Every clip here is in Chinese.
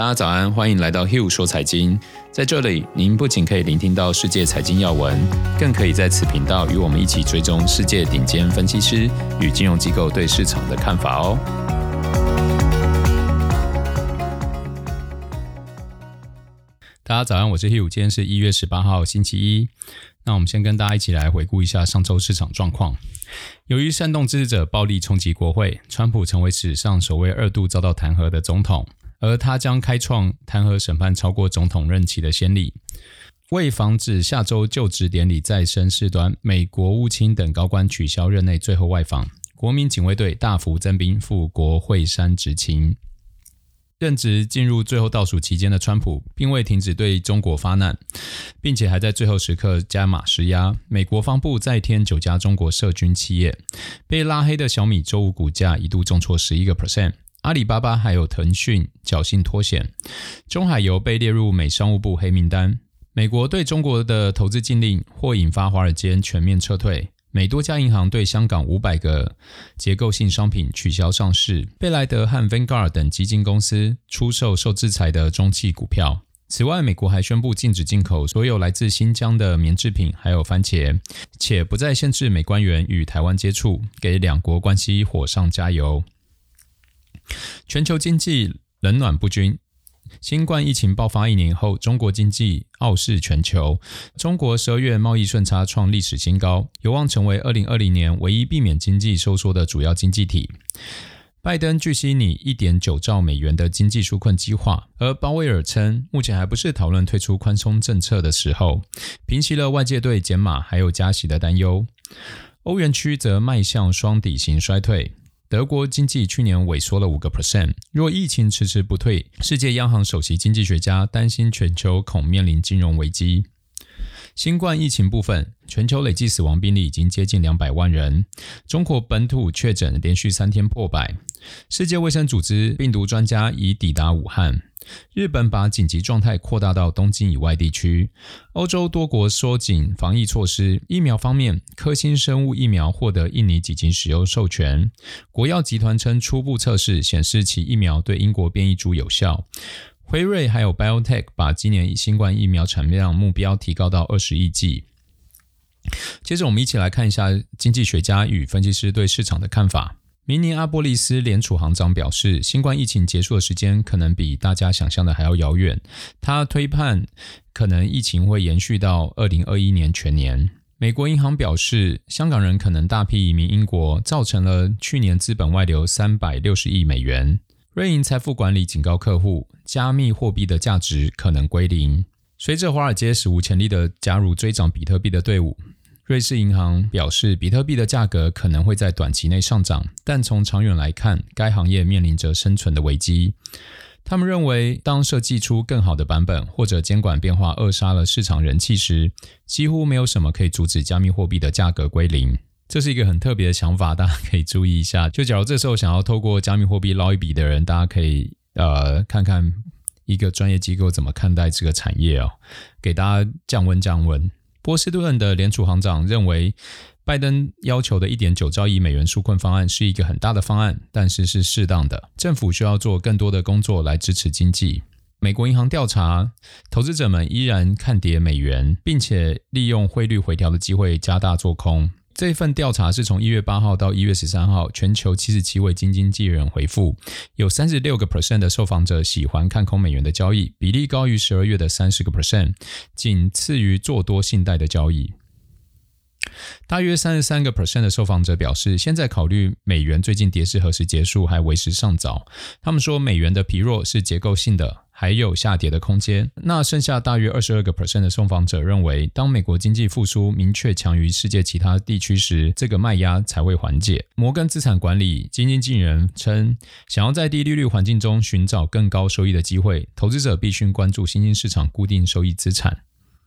大家早安，欢迎来到 Hill 说财经。在这里，您不仅可以聆听到世界财经要闻，更可以在此频道与我们一起追踪世界顶尖分析师与金融机构对市场的看法哦。大家早安，我是 Hill，今天是一月十八号，星期一。那我们先跟大家一起来回顾一下上周市场状况。由于煽动支持者暴力冲击国会，川普成为史上首位二度遭到弹劾的总统，而他将开创弹劾审判超过总统任期的先例。为防止下周就职典礼再生事端，美国务卿等高官取消任内最后外访，国民警卫队大幅增兵赴国会山执勤。任职进入最后倒数期间的川普，并未停止对中国发难，并且还在最后时刻加码施压。美国方部再添九家中国涉军企业，被拉黑的小米周五股价一度重挫十一个 percent，阿里巴巴还有腾讯侥幸脱险，中海油被列入美商务部黑名单。美国对中国的投资禁令或引发华尔街全面撤退。美多家银行对香港五百个结构性商品取消上市，贝莱德和 Vanguard 等基金公司出售受制裁的中企股票。此外，美国还宣布禁止进口所有来自新疆的棉制品，还有番茄，且不再限制美官员与台湾接触，给两国关系火上加油。全球经济冷暖不均。新冠疫情爆发一年后，中国经济傲视全球。中国十二月贸易顺差创历史新高，有望成为二零二零年唯一避免经济收缩的主要经济体。拜登据悉拟一点九兆美元的经济纾困计划，而鲍威尔称，目前还不是讨论退出宽松政策的时候，平息了外界对减码还有加息的担忧。欧元区则迈向双底型衰退。德国经济去年萎缩了五个 percent，若疫情迟迟不退，世界央行首席经济学家担心全球恐面临金融危机。新冠疫情部分，全球累计死亡病例已经接近两百万人，中国本土确诊连续三天破百。世界卫生组织病毒专家已抵达武汉。日本把紧急状态扩大到东京以外地区。欧洲多国收紧防疫措施。疫苗方面，科兴生物疫苗获得印尼几经使用授权。国药集团称，初步测试显示其疫苗对英国变异株有效。辉瑞还有 BioTech 把今年新冠疫苗产量目标提高到二十亿剂。接着，我们一起来看一下经济学家与分析师对市场的看法。明尼阿波利斯联储行长表示，新冠疫情结束的时间可能比大家想象的还要遥远。他推判，可能疫情会延续到二零二一年全年。美国银行表示，香港人可能大批移民英国，造成了去年资本外流三百六十亿美元。瑞银财富管理警告客户，加密货币的价值可能归零。随着华尔街史无前例的加入追涨比特币的队伍。瑞士银行表示，比特币的价格可能会在短期内上涨，但从长远来看，该行业面临着生存的危机。他们认为，当设计出更好的版本，或者监管变化扼杀了市场人气时，几乎没有什么可以阻止加密货币的价格归零。这是一个很特别的想法，大家可以注意一下。就假如这时候想要透过加密货币捞一笔的人，大家可以呃看看一个专业机构怎么看待这个产业哦，给大家降温降温。波士顿的联储行长认为，拜登要求的一点九兆亿美元纾困方案是一个很大的方案，但是是适当的。政府需要做更多的工作来支持经济。美国银行调查，投资者们依然看跌美元，并且利用汇率回调的机会加大做空。这份调查是从一月八号到一月十三号，全球七十七位基金经纪人回复，有三十六个 percent 的受访者喜欢看空美元的交易，比例高于十二月的三十个 percent，仅次于做多信贷的交易。大约三十三个 percent 的受访者表示，现在考虑美元最近跌势何时结束还为时尚早。他们说，美元的疲弱是结构性的，还有下跌的空间。那剩下大约二十二个 percent 的受访者认为，当美国经济复苏明确强于世界其他地区时，这个卖压才会缓解。摩根资产管理基金经理人称，想要在低利率环境中寻找更高收益的机会，投资者必须关注新兴市场固定收益资产。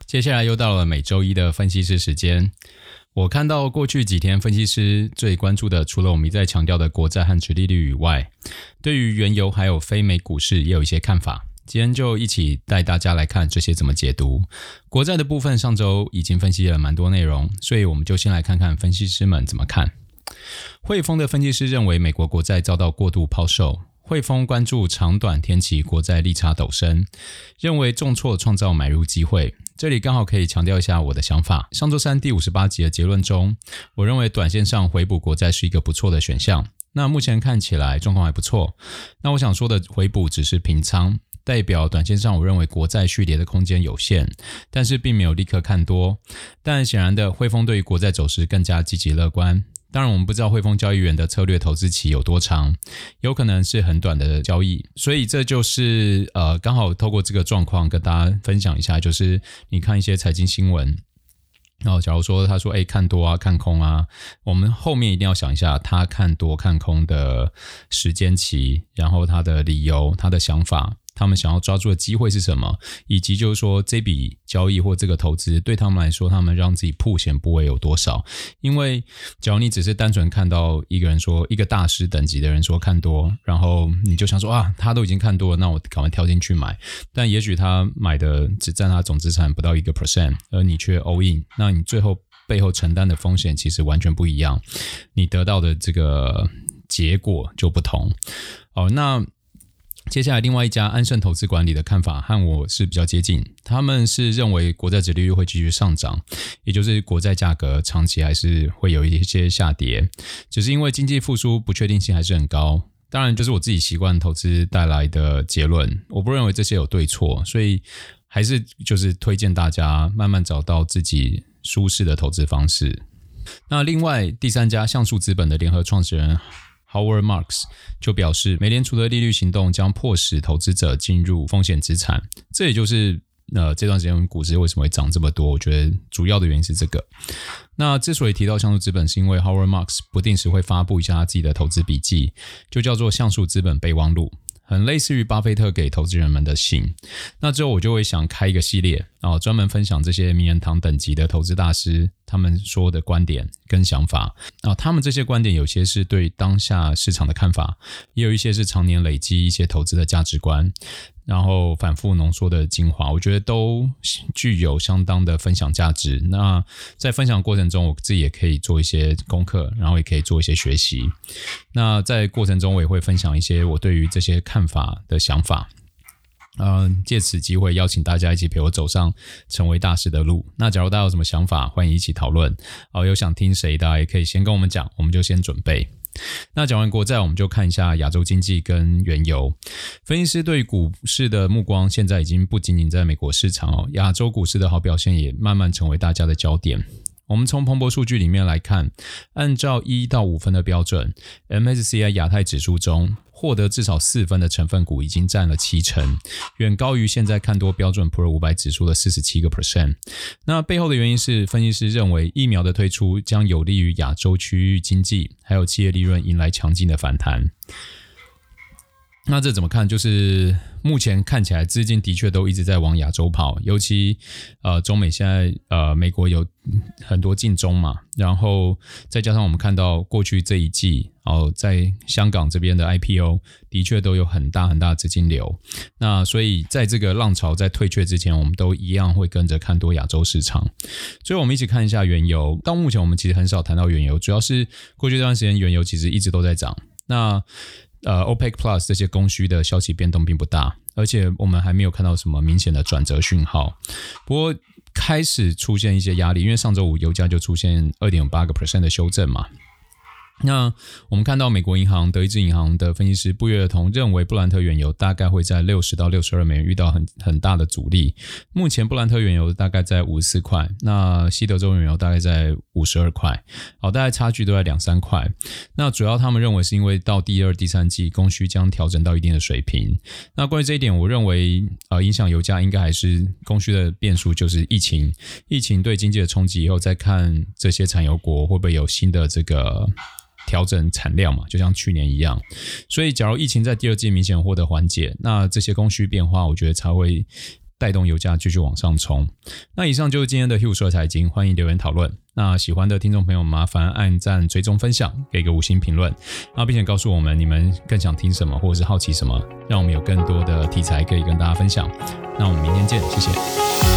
接下来又到了每周一的分析师时间。我看到过去几天分析师最关注的，除了我们一再强调的国债和殖利率以外，对于原油还有非美股市也有一些看法。今天就一起带大家来看这些怎么解读。国债的部分上周已经分析了蛮多内容，所以我们就先来看看分析师们怎么看。汇丰的分析师认为美国国债遭到过度抛售。汇丰关注长短天期国债利差陡升，认为重挫创造买入机会。这里刚好可以强调一下我的想法。上周三第五十八集的结论中，我认为短线上回补国债是一个不错的选项。那目前看起来状况还不错。那我想说的回补只是平仓，代表短线上我认为国债续跌的空间有限，但是并没有立刻看多。但显然的，汇丰对于国债走势更加积极乐观。当然，我们不知道汇丰交易员的策略投资期有多长，有可能是很短的交易，所以这就是呃，刚好透过这个状况跟大家分享一下，就是你看一些财经新闻，然后假如说他说哎看多啊看空啊，我们后面一定要想一下他看多看空的时间期，然后他的理由、他的想法。他们想要抓住的机会是什么？以及就是说，这笔交易或这个投资对他们来说，他们让自己曝险部位有多少？因为，只要你只是单纯看到一个人说，一个大师等级的人说看多，然后你就想说啊，他都已经看多了，那我赶快跳进去买。但也许他买的只占他总资产不到一个 percent，而你却 all in，那你最后背后承担的风险其实完全不一样，你得到的这个结果就不同。哦，那。接下来，另外一家安盛投资管理的看法和我是比较接近。他们是认为国债殖利率会继续上涨，也就是国债价格长期还是会有一些下跌，只是因为经济复苏不确定性还是很高。当然，就是我自己习惯投资带来的结论。我不认为这些有对错，所以还是就是推荐大家慢慢找到自己舒适的投资方式。那另外第三家橡树资本的联合创始人。Howard Marks 就表示，美联储的利率行动将迫使投资者进入风险资产，这也就是呃这段时间股市为什么会涨这么多。我觉得主要的原因是这个。那之所以提到像素资本，是因为 Howard Marks 不定时会发布一下他自己的投资笔记，就叫做像素资本备忘录。很类似于巴菲特给投资人们的信，那之后我就会想开一个系列，然后专门分享这些名人堂等级的投资大师他们说的观点跟想法。啊，他们这些观点有些是对当下市场的看法，也有一些是常年累积一些投资的价值观。然后反复浓缩的精华，我觉得都具有相当的分享价值。那在分享过程中，我自己也可以做一些功课，然后也可以做一些学习。那在过程中，我也会分享一些我对于这些看法的想法。嗯、借此机会邀请大家一起陪我走上成为大师的路。那假如大家有什么想法，欢迎一起讨论。哦，有想听谁的，也可以先跟我们讲，我们就先准备。那讲完国债，我们就看一下亚洲经济跟原油。分析师对股市的目光现在已经不仅仅在美国市场哦，亚洲股市的好表现也慢慢成为大家的焦点。我们从彭博数据里面来看，按照一到五分的标准，MSCI 亚太指数中获得至少四分的成分股已经占了七成，远高于现在看多标准普尔五百指数的四十七个 percent。那背后的原因是，分析师认为疫苗的推出将有利于亚洲区域经济，还有企业利润迎来强劲的反弹。那这怎么看？就是目前看起来资金的确都一直在往亚洲跑，尤其呃中美现在呃美国有很多进中嘛，然后再加上我们看到过去这一季哦，在香港这边的 IPO 的确都有很大很大的资金流。那所以在这个浪潮在退却之前，我们都一样会跟着看多亚洲市场。所以我们一起看一下原油。到目前我们其实很少谈到原油，主要是过去这段时间原油其实一直都在涨。那呃，OPEC Plus 这些供需的消息变动并不大，而且我们还没有看到什么明显的转折讯号。不过开始出现一些压力，因为上周五油价就出现二点八个 percent 的修正嘛。那我们看到美国银行、德意志银行的分析师不约而同认为，布兰特原油大概会在六十到六十二美元遇到很很大的阻力。目前布兰特原油大概在五十四块，那西德州原油大概在五十二块，好，大概差距都在两三块。那主要他们认为是因为到第二、第三季供需将调整到一定的水平。那关于这一点，我认为呃，影响油价应该还是供需的变数，就是疫情，疫情对经济的冲击以后，再看这些产油国会不会有新的这个。调整产量嘛，就像去年一样。所以，假如疫情在第二季明显获得缓解，那这些供需变化，我觉得才会带动油价继续往上冲。那以上就是今天的 Hugh 说财经，欢迎留言讨论。那喜欢的听众朋友，麻烦按赞、追踪、分享，给个五星评论，那并且告诉我们你们更想听什么，或者是好奇什么，让我们有更多的题材可以跟大家分享。那我们明天见，谢谢。